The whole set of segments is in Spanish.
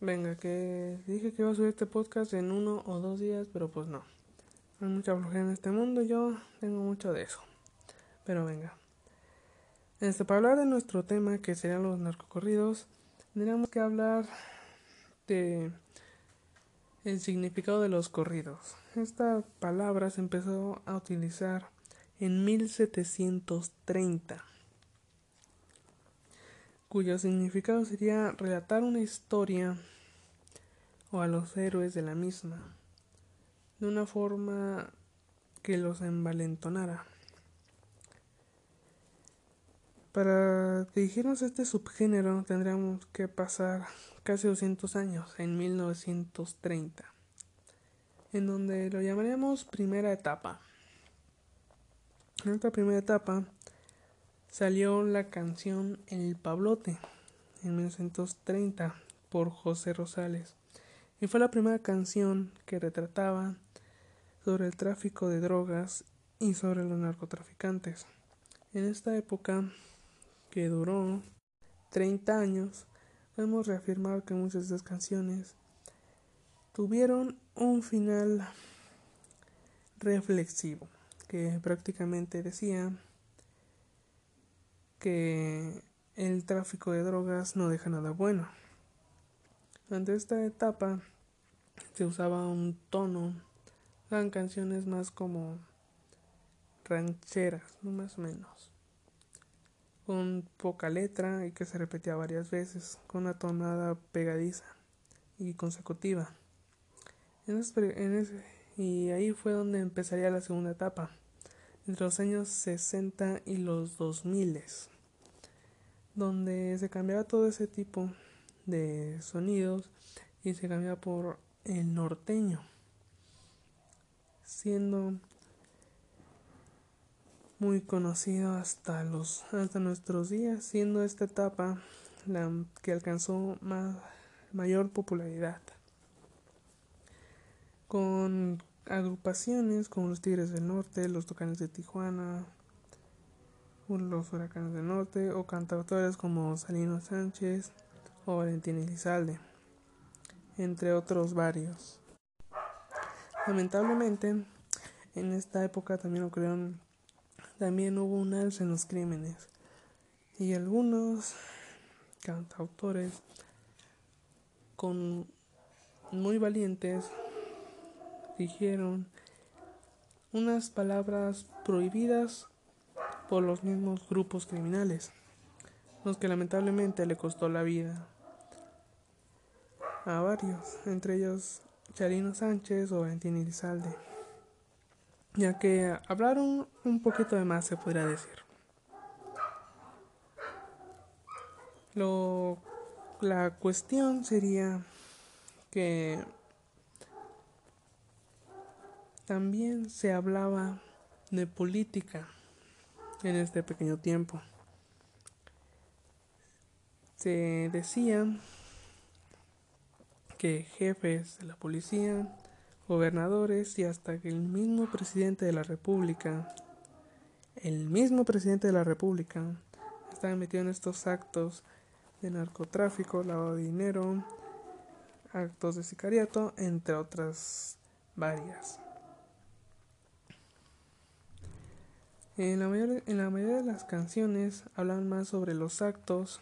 Venga, que dije que iba a subir este podcast en uno o dos días, pero pues no. Hay mucha flojera en este mundo yo tengo mucho de eso. Pero venga. Este, para hablar de nuestro tema, que serían los narcocorridos, tendríamos que hablar de el significado de los corridos. Esta palabra se empezó a utilizar en 1730 cuyo significado sería relatar una historia o a los héroes de la misma, de una forma que los envalentonara. Para dirigirnos a este subgénero tendríamos que pasar casi 200 años, en 1930, en donde lo llamaríamos primera etapa. En esta primera etapa salió la canción El Pablote en 1930 por José Rosales y fue la primera canción que retrataba sobre el tráfico de drogas y sobre los narcotraficantes. En esta época, que duró 30 años, podemos reafirmar que muchas de estas canciones tuvieron un final reflexivo, que prácticamente decía que el tráfico de drogas no deja nada bueno. Durante esta etapa se usaba un tono, eran canciones más como rancheras, más o menos, con poca letra y que se repetía varias veces, con una tonada pegadiza y consecutiva. y ahí fue donde empezaría la segunda etapa entre los años 60 y los 2000, donde se cambiaba todo ese tipo de sonidos y se cambiaba por el norteño, siendo muy conocido hasta los hasta nuestros días, siendo esta etapa la que alcanzó más mayor popularidad. Con agrupaciones como los Tigres del Norte, los Tucanes de Tijuana, los Huracanes del Norte o cantautores como Salino Sánchez o Valentín Elizalde, entre otros varios. Lamentablemente, en esta época también ocurrieron, también hubo un alza en los crímenes y algunos cantautores con muy valientes dijeron unas palabras prohibidas por los mismos grupos criminales, los que lamentablemente le costó la vida a varios, entre ellos Charino Sánchez o Valentín Elizalde, ya que hablaron un poquito de más, se podría decir. Lo, la cuestión sería que también se hablaba de política en este pequeño tiempo. Se decía que jefes de la policía, gobernadores y hasta que el mismo presidente de la República, el mismo presidente de la República, estaba metido en estos actos de narcotráfico, lavado de dinero, actos de sicariato, entre otras varias. En la, mayoría de las canciones hablan más sobre los actos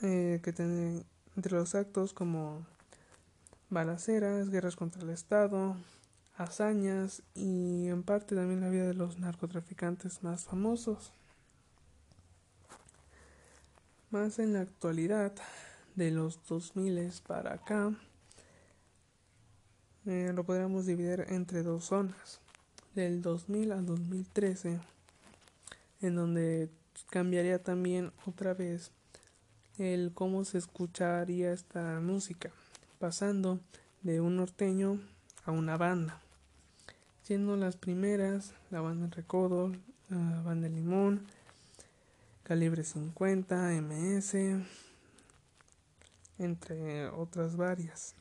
eh, que tienen entre los actos como balaceras, guerras contra el Estado, hazañas y en parte también la vida de los narcotraficantes más famosos. Más en la actualidad, de los 2000 para acá, eh, lo podríamos dividir entre dos zonas del 2000 al 2013, en donde cambiaría también otra vez el cómo se escucharía esta música, pasando de un norteño a una banda, siendo las primeras la banda Recodo, la banda Limón, Calibre 50, MS, entre otras varias.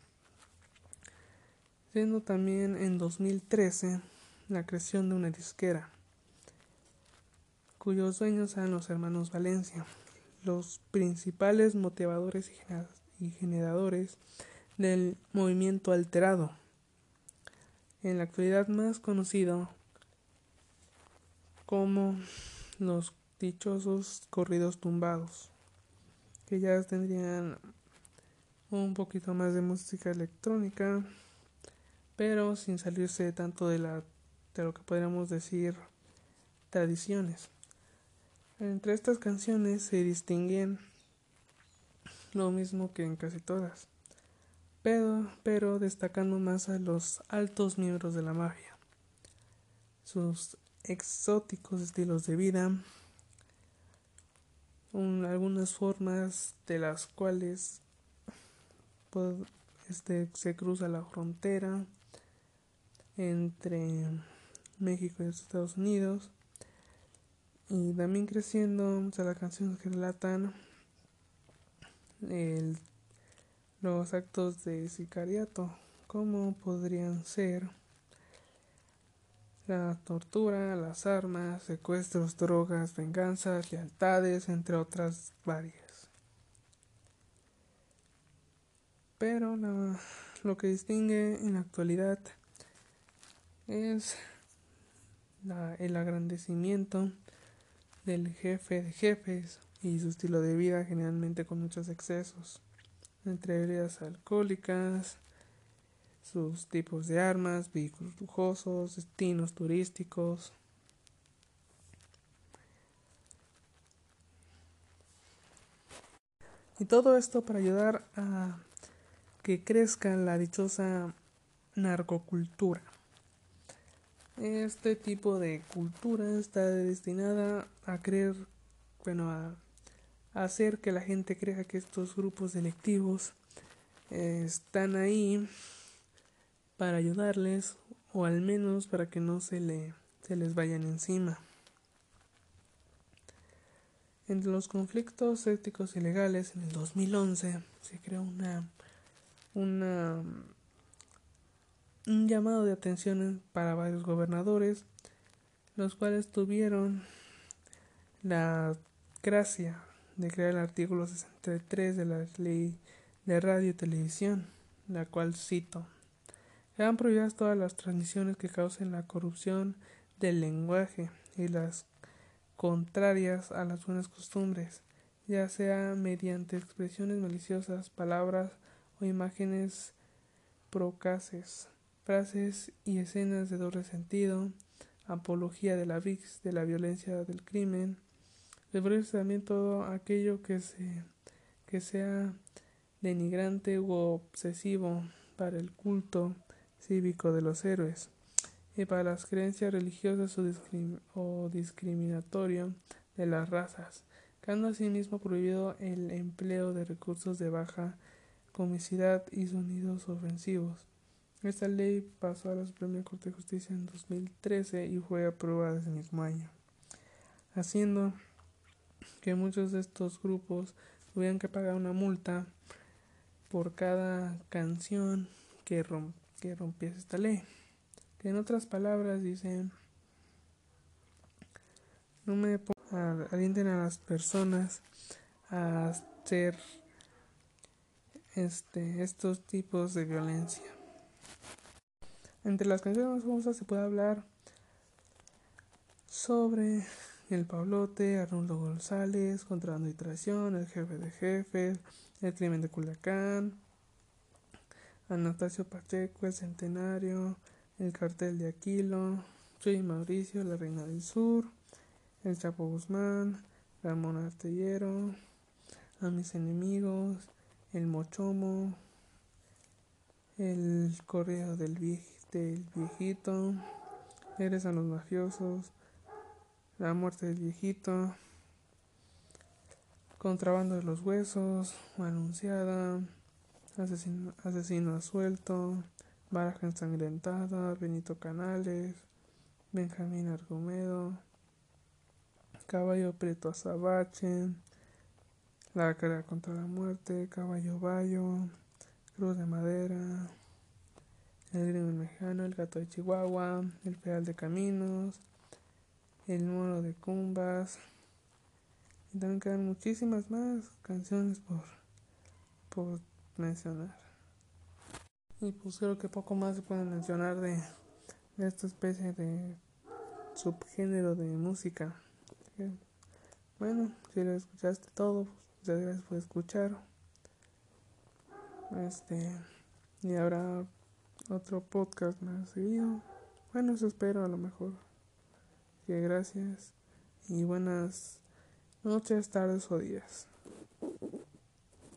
Siendo también en 2013 la creación de una disquera, cuyos dueños eran los hermanos Valencia, los principales motivadores y generadores del movimiento alterado, en la actualidad más conocido como los dichosos corridos tumbados, que ya tendrían un poquito más de música electrónica, pero sin salirse tanto de la de lo que podríamos decir tradiciones. Entre estas canciones se distinguen lo mismo que en casi todas, pero, destacando más a los altos miembros de la mafia, sus exóticos estilos de vida, algunas formas de las cuales este, se cruza la frontera entre México y Estados Unidos y también creciendo o sea, las canciones que relatan el, los actos de sicariato como podrían ser la tortura, las armas, secuestros, drogas, venganzas, lealtades, entre otras varias. Pero lo que distingue en la actualidad es el agrandecimiento del jefe de jefes y su estilo de vida generalmente con muchos excesos, entre ellas alcohólicas, sus tipos de armas, vehículos lujosos, destinos turísticos. Y todo esto para ayudar a que crezca la dichosa narcocultura. Este tipo de cultura está destinada a creer, bueno, a, hacer que la gente crea que estos grupos delictivos están ahí para ayudarles o al menos para que no se, le, se les vayan encima. Entre los conflictos éticos y legales en el 2011 se creó una, una un llamado de atención para varios gobernadores, los cuales tuvieron la gracia de crear el artículo 63 de la ley de radio y televisión, la cual cito. Quedan prohibidas todas las transmisiones que causen la corrupción del lenguaje y las contrarias a las buenas costumbres, ya sea mediante expresiones maliciosas, palabras o imágenes procaces frases y escenas de doble sentido, apología de la VIX, de la violencia del crimen, referirse también todo aquello que, se, que sea denigrante u obsesivo para el culto cívico de los héroes y para las creencias religiosas o, discriminatorio de las razas, quedando asimismo prohibido el empleo de recursos de baja comicidad y sonidos ofensivos esta ley pasó a la Suprema Corte de Justicia en 2013 y fue aprobada ese mismo año, haciendo que muchos de estos grupos tuvieran que pagar una multa por cada canción que, que rompiese esta ley. Que en otras palabras dicen, no me alienten a las personas a hacer este, estos tipos de violencia. Entre las canciones más famosas se puede hablar sobre El Pablote, Arnoldo González, Contrabando y Traición, El Jefe de Jefes, El Crimen de Culiacán, Anastasio Pacheco, El Centenario, El Cartel de Aquilo, Soy Mauricio, La Reina del Sur, El Chapo Guzmán, Ramón Artellero, A mis enemigos, El Mochomo, El Correo del Viejo del viejito, eres a los mafiosos, la muerte del viejito, contrabando de los huesos, anunciada, asesino, asesino suelto, baraja ensangrentada, Benito Canales, Benjamín Argumedo, caballo preto azabache, la cara contra la muerte, caballo bayo, cruz de madera, el crimen mexicano, el gato de Chihuahua, el pedal de caminos, el mono de cumbas. Y también quedan muchísimas más canciones por, por mencionar. Y pues creo que poco más se puede mencionar de, de esta especie de subgénero de música. Bueno, si lo escuchaste todo, pues muchas gracias por escuchar. Este, y habrá otro podcast más seguido. Bueno, eso espero a lo mejor. Que gracias y buenas noches, tardes o días.